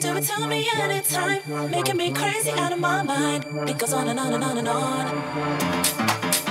do it to me anytime. Making me crazy out of my mind. It goes on and on and on and on.